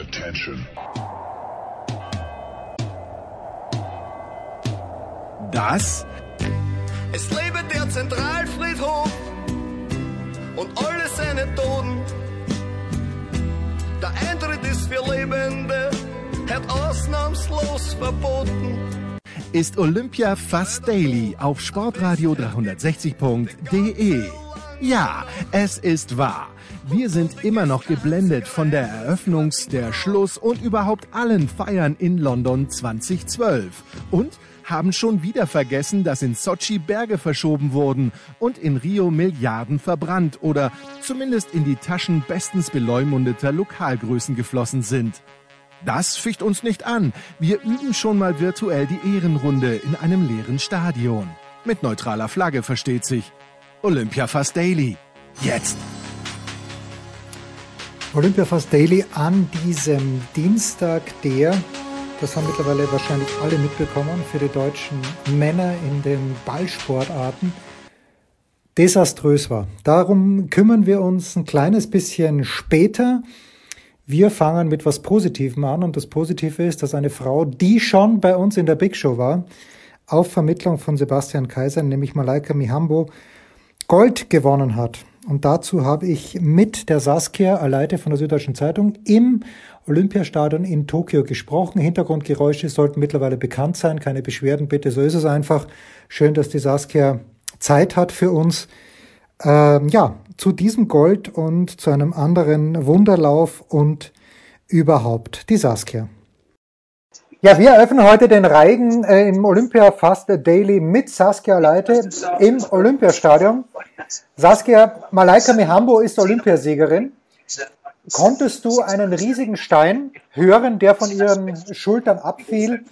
Attention. Das Es lebe der Zentralfriedhof und alle seine Toten. Der Eintritt ist für Lebende, hat ausnahmslos verboten. ist Olympia Fast Daily auf sportradio 360.de. Ja, es ist wahr. Wir sind immer noch geblendet von der Eröffnungs-, der Schluss- und überhaupt allen Feiern in London 2012. Und haben schon wieder vergessen, dass in Sochi Berge verschoben wurden und in Rio Milliarden verbrannt oder zumindest in die Taschen bestens beleumundeter Lokalgrößen geflossen sind. Das ficht uns nicht an. Wir üben schon mal virtuell die Ehrenrunde in einem leeren Stadion. Mit neutraler Flagge versteht sich. Olympia Fast Daily. Jetzt. Olympia Fast Daily an diesem Dienstag, der, das haben mittlerweile wahrscheinlich alle mitbekommen, für die deutschen Männer in den Ballsportarten desaströs war. Darum kümmern wir uns ein kleines bisschen später. Wir fangen mit was Positivem an und das Positive ist, dass eine Frau, die schon bei uns in der Big Show war, auf Vermittlung von Sebastian Kaiser, nämlich Malaika Mihambo, Gold gewonnen hat. Und dazu habe ich mit der Saskia Aleite von der Süddeutschen Zeitung im Olympiastadion in Tokio gesprochen. Hintergrundgeräusche sollten mittlerweile bekannt sein, keine Beschwerden bitte, so ist es einfach. Schön, dass die Saskia Zeit hat für uns. Ähm, ja, zu diesem Gold und zu einem anderen Wunderlauf und überhaupt die Saskia. Ja, wir eröffnen heute den Reigen äh, im Olympia Fast Daily mit Saskia Leite im Olympiastadion. Saskia, Malaika Mihambo ist Olympiasiegerin. Konntest du einen riesigen Stein hören, der von ihren Schultern abfiel?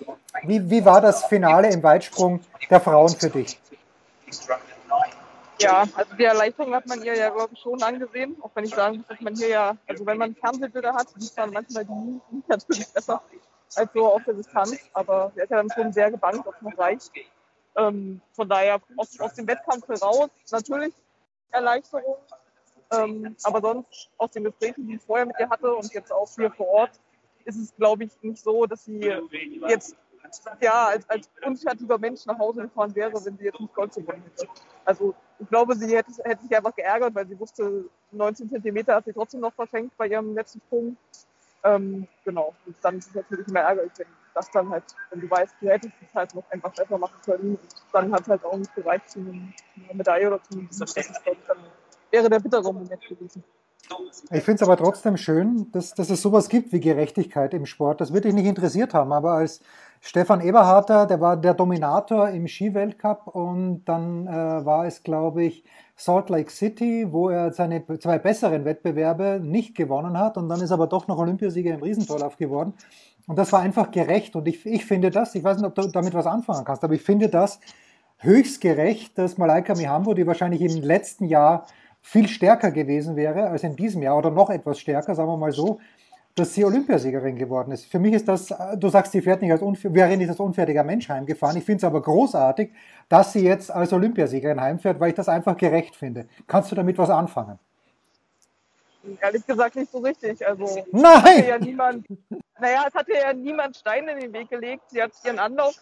Wie, wie war das Finale im Weitsprung der Frauen für dich? Ja, also die Erleichterung hat man ihr ja, glaube ich, schon angesehen. Auch wenn ich sagen muss, dass man hier ja, also wenn man Fernsehbilder hat, sieht man manchmal die natürlich besser als so auf der Distanz. Aber er ist ja dann schon sehr gebannt, ob es noch reicht. Ähm, von daher aus, aus dem Wettkampf heraus natürlich Erleichterung. Ähm, aber sonst aus den Gesprächen, die ich vorher mit ihr hatte und jetzt auch hier vor Ort, ist es, glaube ich, nicht so, dass sie jetzt ja, als, als unfertiger Mensch nach Hause gefahren wäre, wenn sie jetzt nicht Gold gewonnen hätte. Also ich glaube, sie hätte, hätte sich einfach geärgert, weil sie wusste, 19 Zentimeter hat sie trotzdem noch verschenkt bei ihrem letzten Sprung. Ähm, genau, und dann ist es natürlich immer ärgerlich, wenn das dann halt, wenn du weißt, du hättest es halt noch einfach besser machen können und dann hat es halt auch nicht gereicht zu einer Medaille oder zu einem Das glaube ich, dann wäre der bittere Moment gewesen. Ich finde es aber trotzdem schön, dass, dass es sowas gibt wie Gerechtigkeit im Sport. Das würde dich nicht interessiert haben, aber als Stefan Eberharter, der war der Dominator im Skiweltcup und dann äh, war es, glaube ich, Salt Lake City, wo er seine zwei besseren Wettbewerbe nicht gewonnen hat und dann ist aber doch noch Olympiasieger im Riesentorlauf geworden. Und das war einfach gerecht und ich, ich finde das, ich weiß nicht, ob du damit was anfangen kannst, aber ich finde das höchst gerecht, dass Malaika Mihambo, die wahrscheinlich im letzten Jahr viel stärker gewesen wäre als in diesem Jahr oder noch etwas stärker, sagen wir mal so, dass sie Olympiasiegerin geworden ist. Für mich ist das, du sagst, sie fährt nicht als wäre nicht als unfertiger Mensch heimgefahren. Ich finde es aber großartig, dass sie jetzt als Olympiasiegerin heimfährt, weil ich das einfach gerecht finde. Kannst du damit was anfangen? Ehrlich gesagt nicht so richtig. Also Nein! Hatte ja niemand, naja, es hat ja niemand Steine in den Weg gelegt. Sie hat ihren Anlauf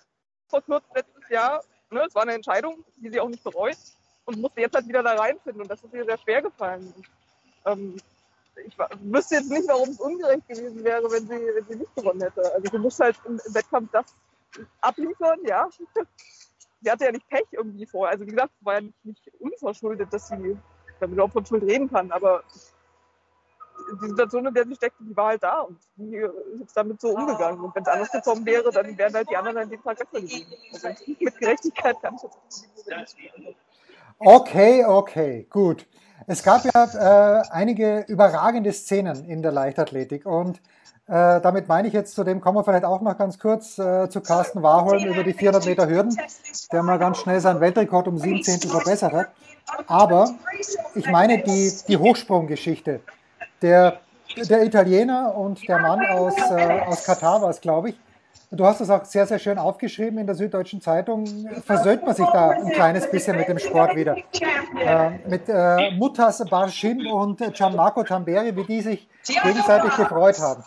verkürzt letztes Jahr. Ne? Es war eine Entscheidung, die sie auch nicht bereut und musste jetzt halt wieder da reinfinden. Und das ist ihr sehr schwer gefallen. Ähm, ich wüsste jetzt nicht, warum es ungerecht gewesen wäre, wenn sie, wenn sie nicht gewonnen hätte. Also du musst halt im, Wettkampf das abliefern, ja. sie hatte ja nicht Pech irgendwie vor. Also wie gesagt, es war ja nicht, nicht unverschuldet, dass sie damit überhaupt von Schuld reden kann, aber die Situation, in der sie steckte, die war halt da und die ist damit so umgegangen. Und wenn es anders gekommen wäre, dann wären halt die anderen an dem Tag besser gewesen. Also mit Gerechtigkeit kann ich jetzt nicht Okay, okay, gut. Es gab ja äh, einige überragende Szenen in der Leichtathletik und äh, damit meine ich jetzt, zu dem kommen wir vielleicht auch noch ganz kurz äh, zu Carsten Warholm über die 400 Meter Hürden, der mal ganz schnell seinen Weltrekord um sieben Zehntel verbessert hat. Aber ich meine die, die Hochsprunggeschichte. Der, der Italiener und der Mann aus, äh, aus Katar war es, glaube ich, Du hast es auch sehr, sehr schön aufgeschrieben in der Süddeutschen Zeitung. Versöhnt man sich da ein kleines bisschen mit dem Sport wieder? Äh, mit äh, Mutas Barshim und Gianmarco Tamberi, wie die sich gegenseitig gefreut haben.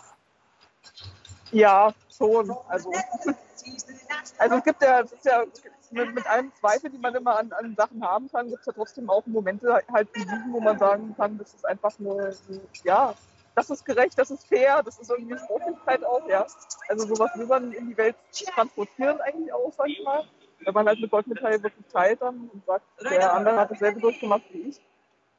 Ja, schon. Also, also es gibt ja, es ist ja mit, mit allem Zweifel, die man immer an, an Sachen haben kann, gibt es ja trotzdem auch Momente halt wie diesen, wo man sagen kann, das ist einfach eine, ja, das ist gerecht, das ist fair, das ist irgendwie Sportlichkeit auch, ja. Also sowas will man in die Welt transportieren eigentlich auch, sag ich mal. Wenn man halt eine Goldmedaille wirklich teilt dann und sagt, der andere hat dasselbe durchgemacht wie ich.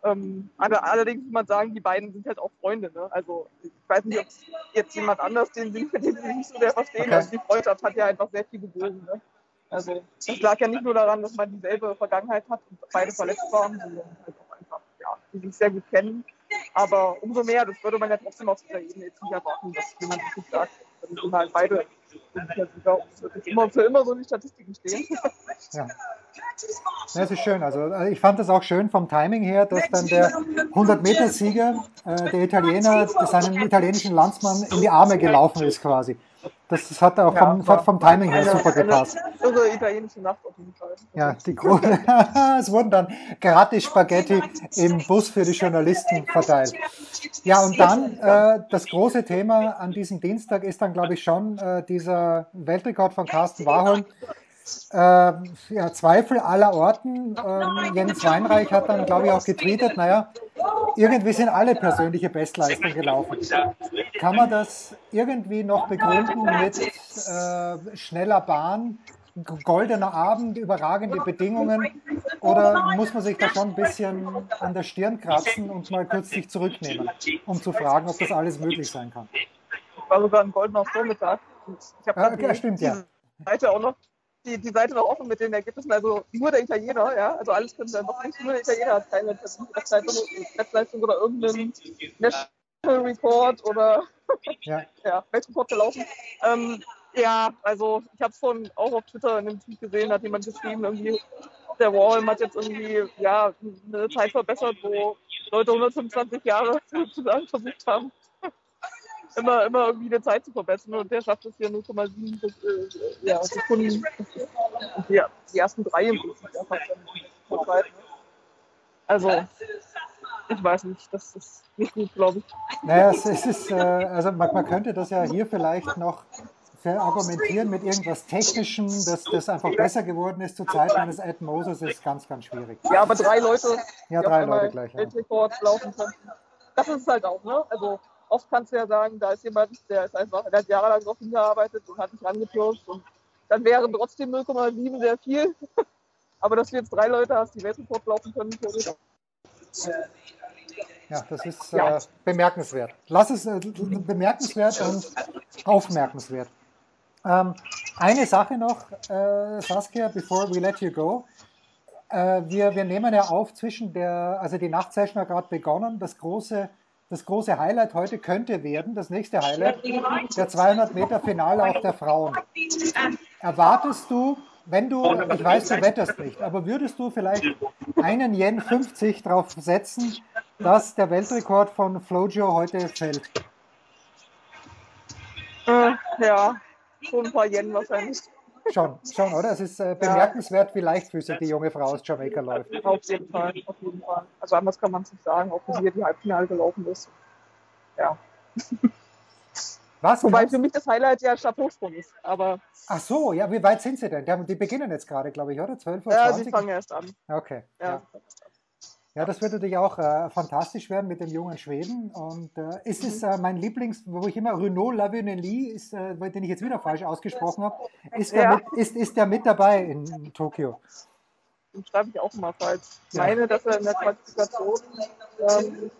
Ähm, allerdings muss man sagen, die beiden sind halt auch Freunde. Ne? Also ich weiß nicht, ob jetzt jemand anders den Sinn, mit dem sie nicht so sehr verstehen. Okay. Also die Freundschaft hat ja einfach sehr viel gebogen. Ne? Also das lag ja nicht nur daran, dass man dieselbe Vergangenheit hat und beide verletzt waren, sondern halt auch einfach, ja, die sich sehr gut kennen. Aber umso mehr, das würde man ja trotzdem auf dieser Ebene jetzt nicht erwarten, dass jemand wirklich sagt, dass sind halt beide Olympiasieger und immer für immer so in die Statistiken stehen. Ja. Ja, es ist schön. Also äh, ich fand das auch schön vom Timing her, dass dann der 100-Meter-Sieger, äh, der Italiener, seinem italienischen Landsmann in die Arme gelaufen ist quasi. Das, das hat auch vom, ja, vom Timing her super gepasst. Also italienische Nacht auf jeden Fall. Ja, die große. es wurden dann gratis Spaghetti im Bus für die Journalisten verteilt. Ja, und dann äh, das große Thema an diesem Dienstag ist dann, glaube ich, schon äh, dieser Weltrekord von Carsten Warholm äh, ja, Zweifel aller Orten. Ähm, Jens Weinreich hat dann, glaube ich, auch getweetet, naja, irgendwie sind alle persönliche Bestleistungen gelaufen. Kann man das irgendwie noch begründen mit äh, schneller Bahn, goldener Abend, überragende Bedingungen? Oder muss man sich da schon ein bisschen an der Stirn kratzen und mal kurz sich zurücknehmen, um zu fragen, ob das alles möglich sein kann? War sogar ein goldener Vormittag. Ich habe ja, stimmt, ja. Seite auch noch die, die Seite noch offen mit den Ergebnissen. Also nur der Italiener, ja, also alles können wir noch nicht. Nur der Italiener hat keine Netzleistung oder irgendeinen National Report oder ja. ja, Weltrekord gelaufen. Ähm, ja, also ich habe es schon auch auf Twitter in dem Tweet gesehen, hat jemand geschrieben, irgendwie der Wall hat jetzt irgendwie ja eine Zeit verbessert, wo Leute 125 Jahre sozusagen versucht haben, immer, immer irgendwie eine Zeit zu verbessern und der schafft es hier 0,7 äh, ja, Sekunden. Die, die ersten drei im Prinzip ne? Also, ich weiß nicht, das ist nicht gut, glaube ich. Naja, es, es ist, äh, also man, man, könnte das ja hier vielleicht noch argumentieren mit irgendwas Technischem, dass das einfach besser geworden ist zur Zeit meines Ed Moses, ist ganz, ganz schwierig. Ja, aber drei Leute, ja, drei Leute gleich. Ja. laufen können. Das ist es halt auch, ne? Also oft kannst du ja sagen, da ist jemand, der ist einfach, der hat jahrelang drauf hingearbeitet und hat nicht rangepirscht und dann wären trotzdem 0,7 sehr viel. Aber dass du jetzt drei Leute hast, die Weltrekord laufen können, theoretisch. Ja, das ist ja. Äh, bemerkenswert. Lass es äh, bemerkenswert und aufmerkenswert. Ähm, eine Sache noch, äh, Saskia, before we let you go. Äh, wir, wir nehmen ja auf zwischen der, also die Nachtsession hat gerade begonnen, das große das große Highlight heute könnte werden, das nächste Highlight, der 200 Meter Finale der Frauen. Erwartest du, wenn du, ich weiß, du wetterst nicht, aber würdest du vielleicht einen Yen 50 darauf setzen, dass der Weltrekord von Flojo heute fällt? Äh, ja, schon ein paar Yen wahrscheinlich. Schon, schon, oder? Es ist äh, bemerkenswert, wie leichtfüßig die junge Frau aus Jamaika läuft. Auf jeden Fall, auf jeden Fall. Also anders kann man es nicht sagen, auch wie sie die Halbfinale gelaufen ist. Ja. Was? Wobei für mich das Highlight ja Stabhochsprung ist. Aber Ach so, ja, wie weit sind sie denn? Die beginnen jetzt gerade, glaube ich, oder? 12 Uhr? Ja, sie fangen erst an. Okay. Ja. ja. Ja, das würde natürlich auch äh, fantastisch werden mit dem jungen Schweden. Und äh, ist es äh, mein Lieblings, wo ich immer Renaud Lavionelli, ist, äh, den ich jetzt wieder falsch ausgesprochen habe, ist, der ja. mit, ist, ist der mit dabei in, in Tokio? Den schreibe ich auch immer falsch. Ich ja. meine, dass er in der Qualifikation ähm,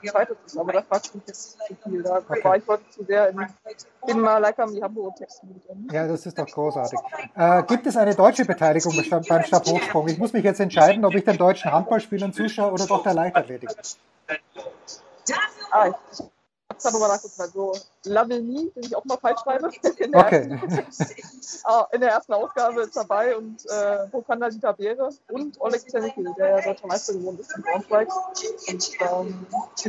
gescheitert ist, aber das fragt mich jetzt zu viel. Da okay. war ich heute zu sehr in, in Malaika die Hamburg-Texten mit Ja, das ist doch großartig. Äh, gibt es eine deutsche Beteiligung beim Stabhochsprung? Ich muss mich jetzt entscheiden, ob ich den deutschen Handballspielern zuschaue oder doch der Leichtathletik. Ah, ich habe da nochmal nachgeguckt. Also Lavigny, den ich auch mal falsch schreibe. In der, okay. ersten, ah, in der ersten Ausgabe ist dabei und äh, Bokanda Dieter Beere und Oleg Zenicki, der ja deutscher Meister geworden ist in Braunschweig. Und ähm, die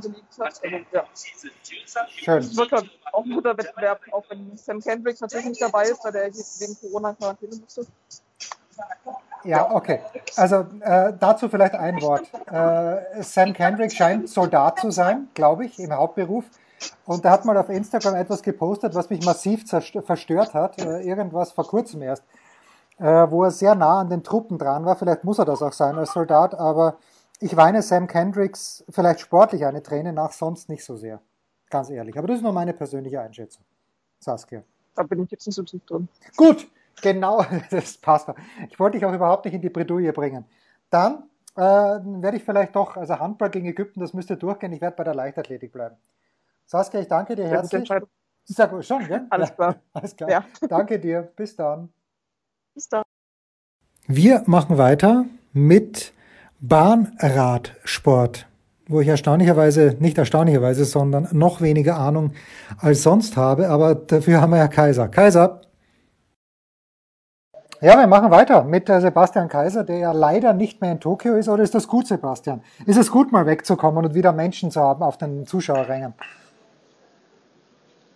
geliebt hat. Also, ja. Schön. Das wird halt auch ein guter Wettbewerb, auch wenn Sam Kendricks natürlich nicht dabei ist, weil der wegen Corona Quarantäne musste. Ja, okay. Also äh, dazu vielleicht ein Wort. Äh, Sam Kendrick scheint Soldat zu sein, glaube ich, im Hauptberuf. Und er hat mal auf Instagram etwas gepostet, was mich massiv verstört hat. Äh, irgendwas vor kurzem erst, äh, wo er sehr nah an den Truppen dran war. Vielleicht muss er das auch sein als Soldat, aber ich weine Sam Kendricks vielleicht sportlich eine Träne nach, sonst nicht so sehr. Ganz ehrlich. Aber das ist nur meine persönliche Einschätzung. Saskia. Da bin ich jetzt nicht so tief drin. Gut, genau, das passt. Ich wollte dich auch überhaupt nicht in die Bredouille bringen. Dann äh, werde ich vielleicht doch, also Handball gegen Ägypten, das müsste durchgehen. Ich werde bei der Leichtathletik bleiben. Saskia, ich danke dir herzlich. Sag schon, ja? Alles klar. Ja, alles klar. Ja. Danke dir. Bis dann. Bis dann. Wir machen weiter mit Bahnradsport wo ich erstaunlicherweise, nicht erstaunlicherweise, sondern noch weniger Ahnung als sonst habe. Aber dafür haben wir ja Kaiser. Kaiser. Ja, wir machen weiter mit Sebastian Kaiser, der ja leider nicht mehr in Tokio ist. Oder ist das gut, Sebastian? Ist es gut, mal wegzukommen und wieder Menschen zu haben auf den Zuschauerrängen?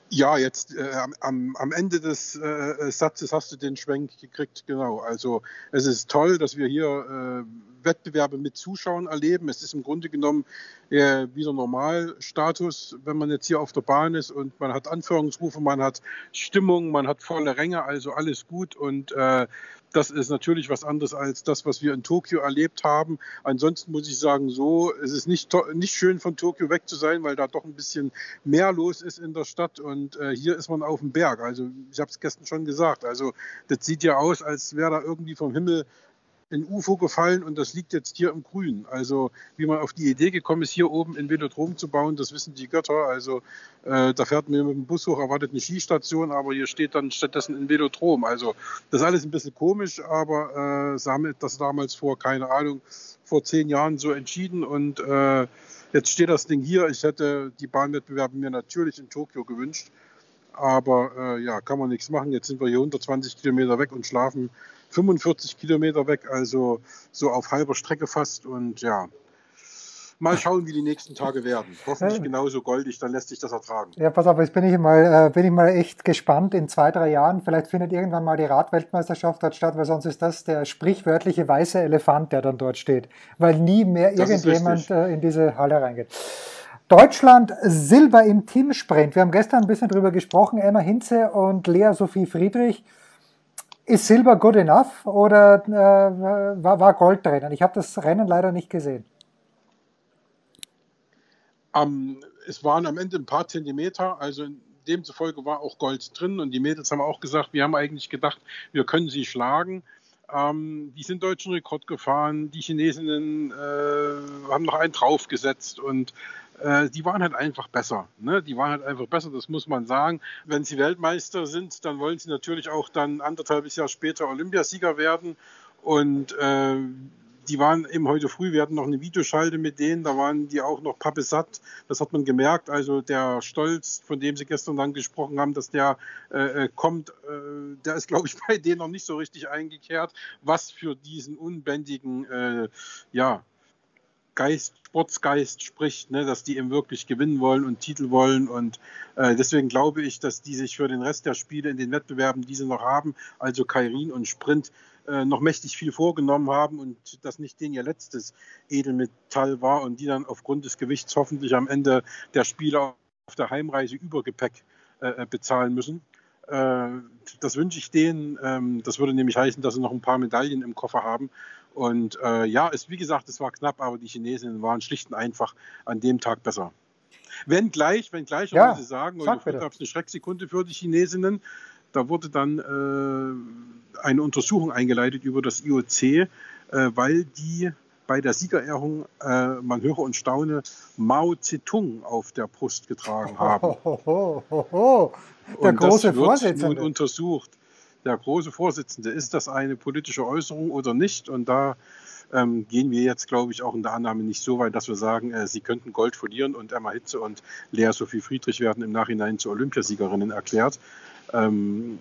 Ja, jetzt äh, am, am Ende des äh, Satzes hast du den Schwenk gekriegt, genau. Also es ist toll, dass wir hier äh, Wettbewerbe mit Zuschauern erleben. Es ist im Grunde genommen äh, wieder Normalstatus, wenn man jetzt hier auf der Bahn ist und man hat Anführungsrufe, man hat Stimmung, man hat volle Ränge, also alles gut und äh, das ist natürlich was anderes als das, was wir in Tokio erlebt haben. Ansonsten muss ich sagen, so, es ist nicht, nicht schön von Tokio weg zu sein, weil da doch ein bisschen mehr los ist in der Stadt. Und äh, hier ist man auf dem Berg. Also ich habe es gestern schon gesagt. Also das sieht ja aus, als wäre da irgendwie vom Himmel ein UFO gefallen und das liegt jetzt hier im Grün. Also wie man auf die Idee gekommen ist, hier oben ein Velodrom zu bauen, das wissen die Götter. Also äh, da fährt man mit dem Bus hoch, erwartet eine Skistation, aber hier steht dann stattdessen ein Velodrom. Also das ist alles ein bisschen komisch, aber äh, das damals vor, keine Ahnung, vor zehn Jahren so entschieden und äh, jetzt steht das Ding hier. Ich hätte die Bahnwettbewerbe mir natürlich in Tokio gewünscht. Aber äh, ja, kann man nichts machen. Jetzt sind wir hier 120 Kilometer weg und schlafen 45 Kilometer weg, also so auf halber Strecke fast. Und ja, mal schauen, wie die nächsten Tage werden. Hoffentlich genauso goldig, dann lässt sich das ertragen. Ja, pass auf, jetzt bin ich mal, äh, bin ich mal echt gespannt. In zwei, drei Jahren, vielleicht findet irgendwann mal die Radweltmeisterschaft dort statt, weil sonst ist das der sprichwörtliche weiße Elefant, der dann dort steht, weil nie mehr irgendjemand äh, in diese Halle reingeht. Deutschland Silber im Teamsprint. Wir haben gestern ein bisschen drüber gesprochen. Emma Hinze und Lea Sophie Friedrich ist Silber good enough oder äh, war, war Gold drin? Ich habe das Rennen leider nicht gesehen. Um, es waren am Ende ein paar Zentimeter, also demzufolge war auch Gold drin und die Mädels haben auch gesagt, wir haben eigentlich gedacht, wir können sie schlagen. Ähm, die sind deutschen Rekord gefahren, die Chinesinnen äh, haben noch einen draufgesetzt und äh, die waren halt einfach besser. Ne? Die waren halt einfach besser, das muss man sagen. Wenn sie Weltmeister sind, dann wollen sie natürlich auch dann anderthalb Jahr später Olympiasieger werden. Und äh, die waren eben heute früh, wir hatten noch eine Videoschalte mit denen, da waren die auch noch pappesatt. Das hat man gemerkt. Also der Stolz, von dem Sie gestern dann gesprochen haben, dass der äh, äh kommt, äh, der ist, glaube ich, bei denen noch nicht so richtig eingekehrt, was für diesen unbändigen, äh, ja, Geist, Sportsgeist spricht, ne, dass die eben wirklich gewinnen wollen und Titel wollen. Und äh, deswegen glaube ich, dass die sich für den Rest der Spiele in den Wettbewerben, die sie noch haben, also Kairin und Sprint, äh, noch mächtig viel vorgenommen haben und das nicht den ihr letztes Edelmetall war und die dann aufgrund des Gewichts hoffentlich am Ende der Spiele auf der Heimreise Übergepäck äh, äh bezahlen müssen. Äh, das wünsche ich denen. Ähm, das würde nämlich heißen, dass sie noch ein paar Medaillen im Koffer haben. Und äh, ja, es, wie gesagt, es war knapp, aber die Chinesen waren schlicht und einfach an dem Tag besser. Wenn gleich, wenn gleich, ja, ich sagen, und ich gab es eine Schrecksekunde für die Chinesinnen, da wurde dann äh, eine Untersuchung eingeleitet über das IOC, äh, weil die bei der Siegerehrung, äh, man höre und staune, Mao Zedong auf der Brust getragen haben. Ho, ho, ho, der und große das wird Vorsitzende. nun untersucht der große Vorsitzende, ist das eine politische Äußerung oder nicht? Und da ähm, gehen wir jetzt, glaube ich, auch in der Annahme nicht so weit, dass wir sagen, äh, sie könnten Gold verlieren und Emma Hitze und Lea Sophie Friedrich werden im Nachhinein zu Olympiasiegerinnen erklärt. Ähm,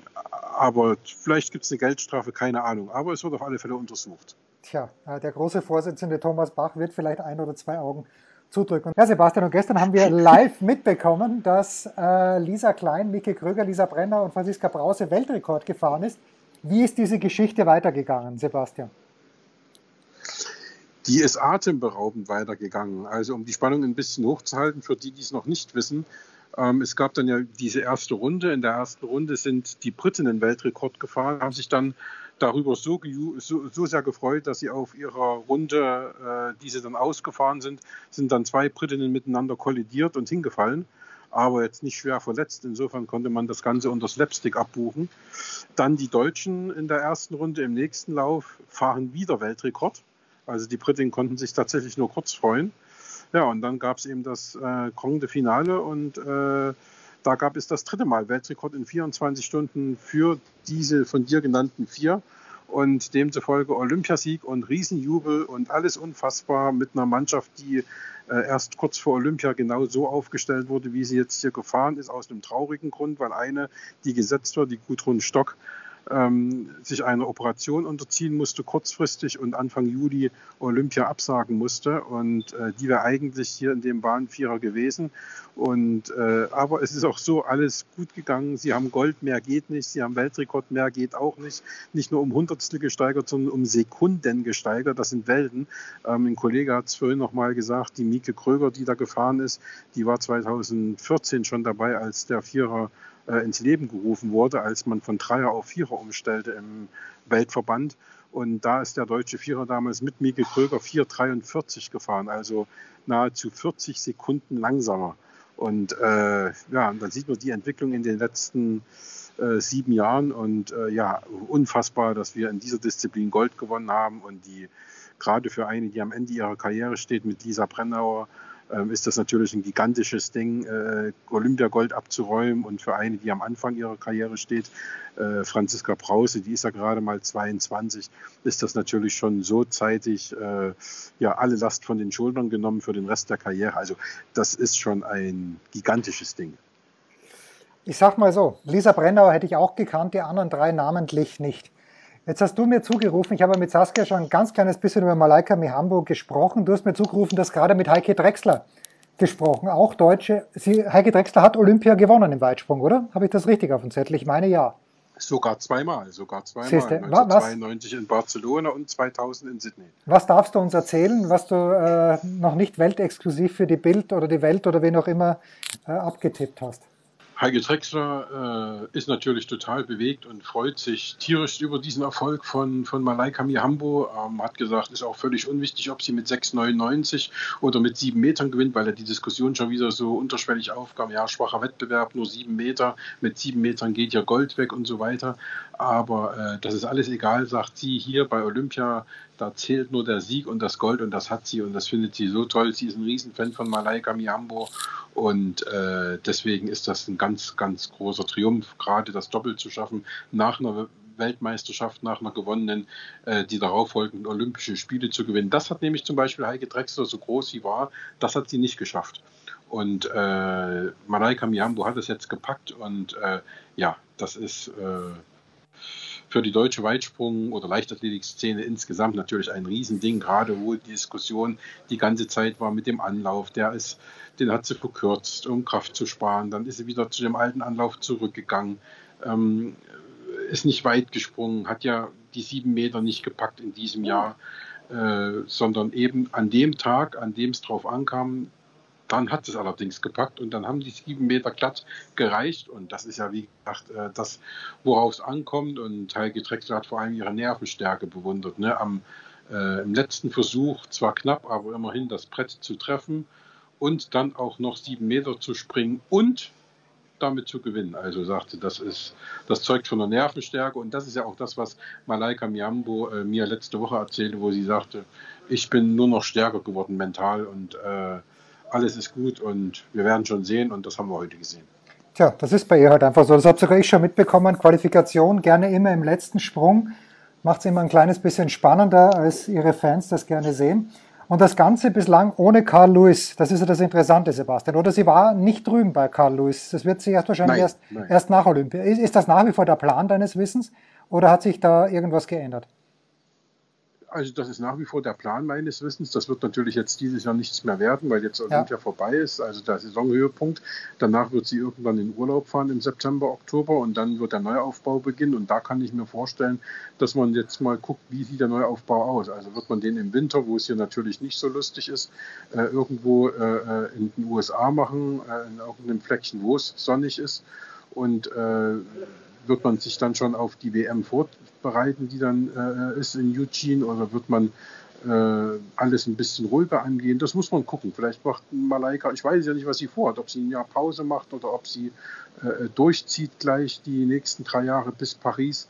aber vielleicht gibt es eine Geldstrafe, keine Ahnung. Aber es wird auf alle Fälle untersucht. Tja, äh, der große Vorsitzende Thomas Bach wird vielleicht ein oder zwei Augen zudrücken. Ja, Sebastian, und gestern haben wir live mitbekommen, dass äh, Lisa Klein, Mike Kröger, Lisa Brenner und Franziska Brause Weltrekord gefahren ist. Wie ist diese Geschichte weitergegangen, Sebastian? die ist atemberaubend weitergegangen. Also um die Spannung ein bisschen hochzuhalten, für die, die es noch nicht wissen, ähm, es gab dann ja diese erste Runde. In der ersten Runde sind die Briten den Weltrekord gefahren, haben sich dann darüber so, so, so sehr gefreut, dass sie auf ihrer Runde, äh, die sie dann ausgefahren sind, sind dann zwei Britinnen miteinander kollidiert und hingefallen aber jetzt nicht schwer verletzt. Insofern konnte man das Ganze unter Slapstick abbuchen. Dann die Deutschen in der ersten Runde im nächsten Lauf fahren wieder Weltrekord. Also die Briten konnten sich tatsächlich nur kurz freuen. Ja, und dann gab es eben das äh, Grand Finale und äh, da gab es das dritte Mal Weltrekord in 24 Stunden für diese von dir genannten vier. Und demzufolge Olympiasieg und Riesenjubel und alles unfassbar mit einer Mannschaft, die äh, erst kurz vor Olympia genau so aufgestellt wurde, wie sie jetzt hier gefahren ist, aus einem traurigen Grund, weil eine, die gesetzt war, die Gudrun Stock, ähm, sich einer Operation unterziehen musste, kurzfristig und Anfang Juli Olympia absagen musste. Und äh, die wäre eigentlich hier in dem Bahnvierer gewesen. Und, äh, aber es ist auch so alles gut gegangen. Sie haben Gold, mehr geht nicht. Sie haben Weltrekord, mehr geht auch nicht. Nicht nur um Hundertstel gesteigert, sondern um Sekunden gesteigert. Das sind Welten. Ähm, ein Kollege hat es vorhin noch mal gesagt, die Mieke Kröger, die da gefahren ist, die war 2014 schon dabei, als der Vierer ins Leben gerufen wurde, als man von Dreier auf Vierer umstellte im Weltverband. Und da ist der deutsche Vierer damals mit Mieke Kröger 4,43 gefahren, also nahezu 40 Sekunden langsamer. Und äh, ja, dann sieht man die Entwicklung in den letzten äh, sieben Jahren und äh, ja, unfassbar, dass wir in dieser Disziplin Gold gewonnen haben und die gerade für eine, die am Ende ihrer Karriere steht, mit Lisa Brennauer, ist das natürlich ein gigantisches Ding, äh, Olympiagold abzuräumen. Und für eine, die am Anfang ihrer Karriere steht, äh, Franziska Brause, die ist ja gerade mal 22, ist das natürlich schon so zeitig äh, ja alle Last von den Schultern genommen für den Rest der Karriere. Also das ist schon ein gigantisches Ding. Ich sag mal so, Lisa Brennauer hätte ich auch gekannt, die anderen drei namentlich nicht. Jetzt hast du mir zugerufen, ich habe mit Saskia schon ein ganz kleines bisschen über Malaika Mihambo gesprochen. Du hast mir zugerufen, dass gerade mit Heike Drexler gesprochen, auch Deutsche. Sie, Heike Drexler hat Olympia gewonnen im Weitsprung, oder? Habe ich das richtig auf dem Zettel? Ich meine ja. Sogar zweimal, sogar zweimal. Siehste, 1992 was? in Barcelona und 2000 in Sydney. Was darfst du uns erzählen, was du äh, noch nicht weltexklusiv für die Bild oder die Welt oder wen auch immer äh, abgetippt hast? Heike Drexler äh, ist natürlich total bewegt und freut sich tierisch über diesen Erfolg von, von Malaika Mihambo. Ähm, hat gesagt, ist auch völlig unwichtig, ob sie mit 6,99 oder mit 7 Metern gewinnt, weil er die Diskussion schon wieder so unterschwellig aufkam. Ja, schwacher Wettbewerb, nur 7 Meter. Mit 7 Metern geht ja Gold weg und so weiter. Aber äh, das ist alles egal, sagt sie hier bei Olympia. Da zählt nur der Sieg und das Gold und das hat sie und das findet sie so toll. Sie ist ein Riesenfan von Malaika Miambo und äh, deswegen ist das ein ganz, ganz großer Triumph, gerade das Doppel zu schaffen nach einer Weltmeisterschaft, nach einer gewonnenen, äh, die darauffolgenden Olympischen Spiele zu gewinnen. Das hat nämlich zum Beispiel Heike Drexler, so groß sie war, das hat sie nicht geschafft. Und äh, Malaika Miambo hat es jetzt gepackt und äh, ja, das ist äh, für die deutsche Weitsprung- oder Leichtathletikszene insgesamt natürlich ein Riesending, gerade wo die Diskussion die ganze Zeit war mit dem Anlauf. Der ist, den hat sie verkürzt, um Kraft zu sparen. Dann ist sie wieder zu dem alten Anlauf zurückgegangen. Ähm, ist nicht weit gesprungen, hat ja die sieben Meter nicht gepackt in diesem Jahr, äh, sondern eben an dem Tag, an dem es drauf ankam, dann hat es allerdings gepackt und dann haben die sieben Meter glatt gereicht. Und das ist ja, wie gesagt, äh, das, worauf es ankommt. Und Heike Drexler hat vor allem ihre Nervenstärke bewundert. Ne? Am, äh, Im letzten Versuch, zwar knapp, aber immerhin das Brett zu treffen und dann auch noch sieben Meter zu springen und damit zu gewinnen. Also sagte, das ist, das zeugt von der Nervenstärke und das ist ja auch das, was Malaika Miambo äh, mir letzte Woche erzählte, wo sie sagte, ich bin nur noch stärker geworden mental und äh, alles ist gut und wir werden schon sehen und das haben wir heute gesehen. Tja, das ist bei ihr halt einfach so. Das habe sogar ich schon mitbekommen. Qualifikation gerne immer im letzten Sprung. Macht es immer ein kleines bisschen spannender, als ihre Fans das gerne sehen. Und das Ganze bislang ohne Carl Lewis. Das ist ja das Interessante, Sebastian. Oder sie war nicht drüben bei Carl Lewis. Das wird sie erst wahrscheinlich nein, erst, nein. erst nach Olympia. Ist, ist das nach wie vor der Plan deines Wissens? Oder hat sich da irgendwas geändert? Also das ist nach wie vor der Plan meines Wissens. Das wird natürlich jetzt dieses Jahr nichts mehr werden, weil jetzt Olympia ja. vorbei ist, also der Saisonhöhepunkt. Danach wird sie irgendwann in Urlaub fahren im September, Oktober und dann wird der Neuaufbau beginnen. Und da kann ich mir vorstellen, dass man jetzt mal guckt, wie sieht der Neuaufbau aus. Also wird man den im Winter, wo es hier natürlich nicht so lustig ist, äh, irgendwo äh, in den USA machen, äh, in irgendeinem Fleckchen, wo es sonnig ist. Und äh, wird man sich dann schon auf die WM vorbereiten, die dann äh, ist in Eugene, oder wird man äh, alles ein bisschen ruhiger angehen? Das muss man gucken. Vielleicht macht Malaika, ich weiß ja nicht, was sie vorhat, ob sie ein Jahr Pause macht oder ob sie äh, durchzieht gleich die nächsten drei Jahre bis Paris.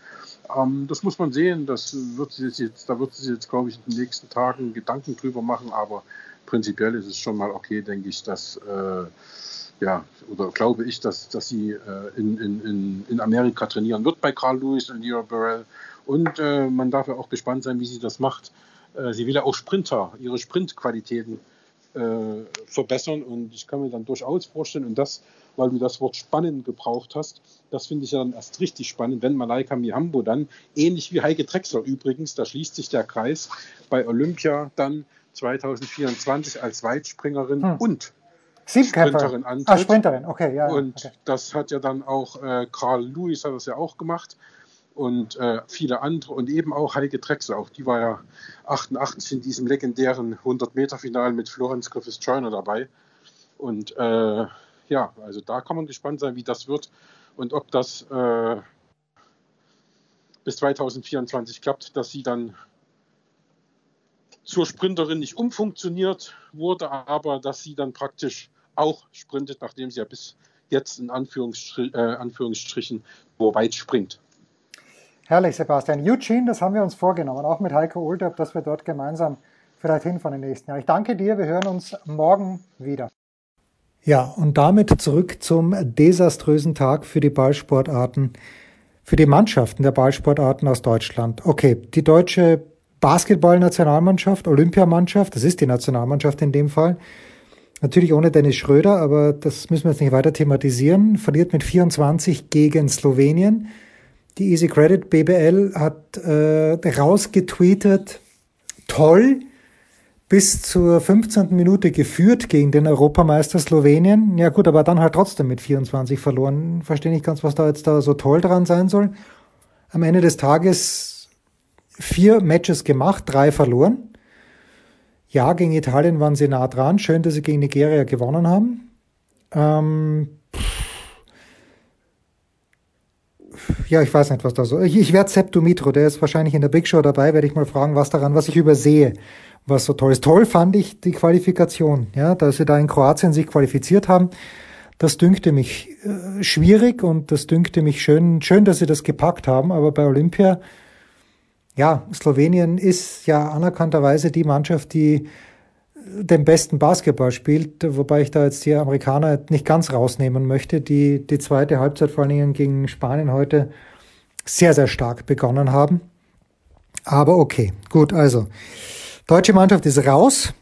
Ähm, das muss man sehen. Das wird sie jetzt, da wird sie jetzt, glaube ich, in den nächsten Tagen Gedanken drüber machen, aber prinzipiell ist es schon mal okay, denke ich, dass äh, ja, oder glaube ich, dass, dass sie äh, in, in, in Amerika trainieren wird bei Carl Lewis und Leo Burrell. Und äh, man darf ja auch gespannt sein, wie sie das macht. Äh, sie will ja auch Sprinter, ihre Sprintqualitäten äh, verbessern. Und ich kann mir dann durchaus vorstellen, und das, weil du das Wort spannend gebraucht hast, das finde ich ja dann erst richtig spannend, wenn Malaika Mihambo dann, ähnlich wie Heike Drexler übrigens, da schließt sich der Kreis, bei Olympia dann 2024 als Weitspringerin hm. und Sprinterin antritt. Ah, Sprinterin, okay, ja. Und okay. das hat ja dann auch äh, Carl Lewis hat das ja auch gemacht und äh, viele andere und eben auch Heike Drexler, auch die war ja 88 in diesem legendären 100-Meter-Final mit Florence Griffiths-Joyner dabei. Und äh, ja, also da kann man gespannt sein, wie das wird und ob das äh, bis 2024 klappt, dass sie dann zur Sprinterin nicht umfunktioniert wurde, aber dass sie dann praktisch auch sprintet, nachdem sie ja bis jetzt in Anführungsstrich, äh, Anführungsstrichen so weit springt. Herrlich, Sebastian. Eugene, das haben wir uns vorgenommen, auch mit Heiko Olderb, dass wir dort gemeinsam vielleicht hinfahren im nächsten Jahr. Ich danke dir, wir hören uns morgen wieder. Ja, und damit zurück zum desaströsen Tag für die Ballsportarten, für die Mannschaften der Ballsportarten aus Deutschland. Okay, die deutsche Basketballnationalmannschaft, Olympiamannschaft, das ist die Nationalmannschaft in dem Fall, natürlich ohne Dennis Schröder, aber das müssen wir jetzt nicht weiter thematisieren, verliert mit 24 gegen Slowenien. Die Easy Credit BBL hat äh, rausgetweetet, toll, bis zur 15. Minute geführt gegen den Europameister Slowenien. Ja gut, aber dann halt trotzdem mit 24 verloren. Verstehe nicht ganz, was da jetzt da so toll dran sein soll. Am Ende des Tages vier Matches gemacht, drei verloren. Ja, gegen Italien waren sie nah dran. Schön, dass sie gegen Nigeria gewonnen haben. Ähm, ja, ich weiß nicht, was da so. Ich, ich werde Sepp Dumitro, der ist wahrscheinlich in der Big Show dabei, werde ich mal fragen, was daran, was ich übersehe, was so toll ist. Toll fand ich die Qualifikation, ja, dass sie da in Kroatien sich qualifiziert haben. Das dünkte mich äh, schwierig und das dünkte mich schön, schön, dass sie das gepackt haben, aber bei Olympia ja, Slowenien ist ja anerkannterweise die Mannschaft, die den besten Basketball spielt, wobei ich da jetzt die Amerikaner nicht ganz rausnehmen möchte, die die zweite Halbzeit vor allen Dingen gegen Spanien heute sehr, sehr stark begonnen haben. Aber okay, gut, also deutsche Mannschaft ist raus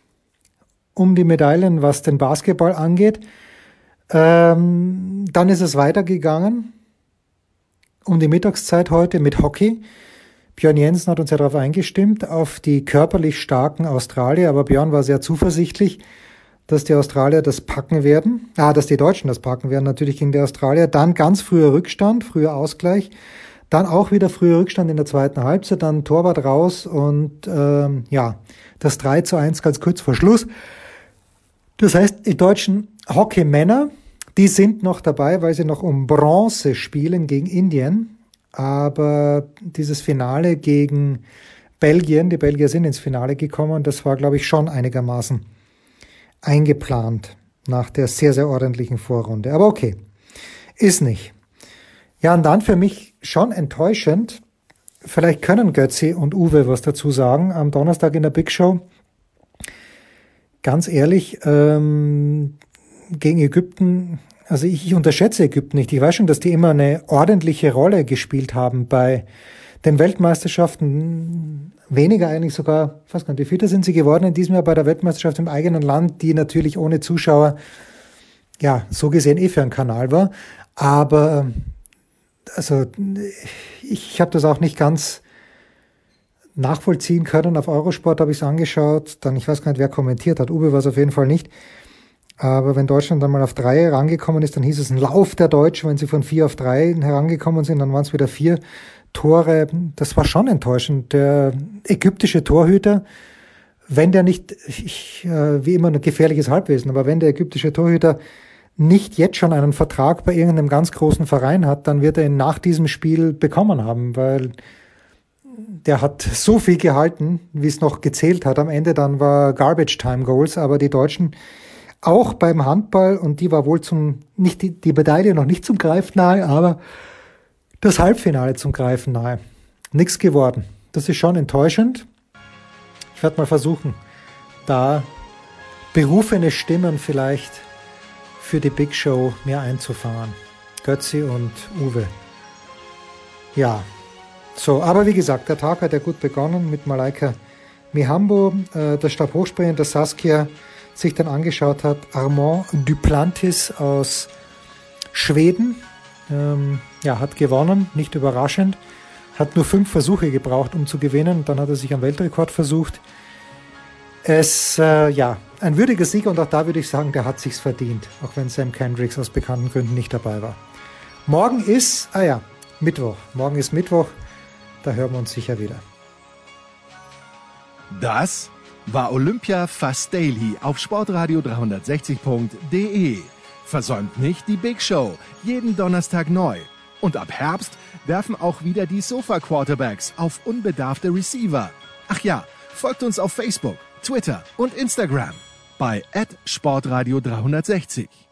um die Medaillen, was den Basketball angeht. Ähm, dann ist es weitergegangen um die Mittagszeit heute mit Hockey. Björn Jensen hat uns ja darauf eingestimmt, auf die körperlich starken Australier, aber Björn war sehr zuversichtlich, dass die Australier das packen werden. Ah, dass die Deutschen das packen werden, natürlich gegen die Australier. Dann ganz früher Rückstand, früher Ausgleich. Dann auch wieder früher Rückstand in der zweiten Halbzeit, dann Torwart raus und ähm, ja, das 3 zu 1 ganz kurz vor Schluss. Das heißt, die deutschen Hockeymänner, die sind noch dabei, weil sie noch um Bronze spielen gegen Indien. Aber dieses Finale gegen Belgien, die Belgier sind ins Finale gekommen, das war, glaube ich, schon einigermaßen eingeplant nach der sehr, sehr ordentlichen Vorrunde. Aber okay, ist nicht. Ja, und dann für mich schon enttäuschend, vielleicht können Götzi und Uwe was dazu sagen, am Donnerstag in der Big Show. Ganz ehrlich, ähm, gegen Ägypten also ich, ich unterschätze Ägypten nicht. Ich weiß schon, dass die immer eine ordentliche Rolle gespielt haben bei den Weltmeisterschaften. Weniger eigentlich sogar, fast gar nicht, wie viele sind sie geworden in diesem Jahr bei der Weltmeisterschaft im eigenen Land, die natürlich ohne Zuschauer, ja, so gesehen eh für einen Kanal war. Aber also ich, ich habe das auch nicht ganz nachvollziehen können. Auf Eurosport habe ich es angeschaut. Dann, ich weiß gar nicht, wer kommentiert hat. Uwe war es auf jeden Fall nicht. Aber wenn Deutschland dann mal auf drei herangekommen ist, dann hieß es ein Lauf der Deutschen. Wenn sie von vier auf drei herangekommen sind, dann waren es wieder vier Tore. Das war schon enttäuschend. Der ägyptische Torhüter, wenn der nicht, ich, äh, wie immer ein gefährliches Halbwesen, aber wenn der ägyptische Torhüter nicht jetzt schon einen Vertrag bei irgendeinem ganz großen Verein hat, dann wird er ihn nach diesem Spiel bekommen haben, weil der hat so viel gehalten, wie es noch gezählt hat. Am Ende dann war Garbage Time Goals, aber die Deutschen auch beim Handball und die war wohl zum, nicht die, die Medaille noch nicht zum Greifen nahe, aber das Halbfinale zum Greifen nahe. Nix geworden. Das ist schon enttäuschend. Ich werde mal versuchen, da berufene Stimmen vielleicht für die Big Show mehr einzufahren. Götzi und Uwe. Ja, so, aber wie gesagt, der Tag hat ja gut begonnen mit Malaika Mihambo, äh, der Stabhochspringer der Saskia sich dann angeschaut hat, Armand Duplantis aus Schweden, ähm, ja, hat gewonnen, nicht überraschend, hat nur fünf Versuche gebraucht, um zu gewinnen, dann hat er sich am Weltrekord versucht. Es, äh, ja, ein würdiger Sieg und auch da würde ich sagen, der hat sich's verdient, auch wenn Sam Kendricks aus bekannten Gründen nicht dabei war. Morgen ist, ah ja, Mittwoch. Morgen ist Mittwoch, da hören wir uns sicher wieder. Das war Olympia Fast Daily auf Sportradio 360.de. Versäumt nicht die Big Show, jeden Donnerstag neu. Und ab Herbst werfen auch wieder die Sofa Quarterbacks auf unbedarfte Receiver. Ach ja, folgt uns auf Facebook, Twitter und Instagram bei Sportradio 360.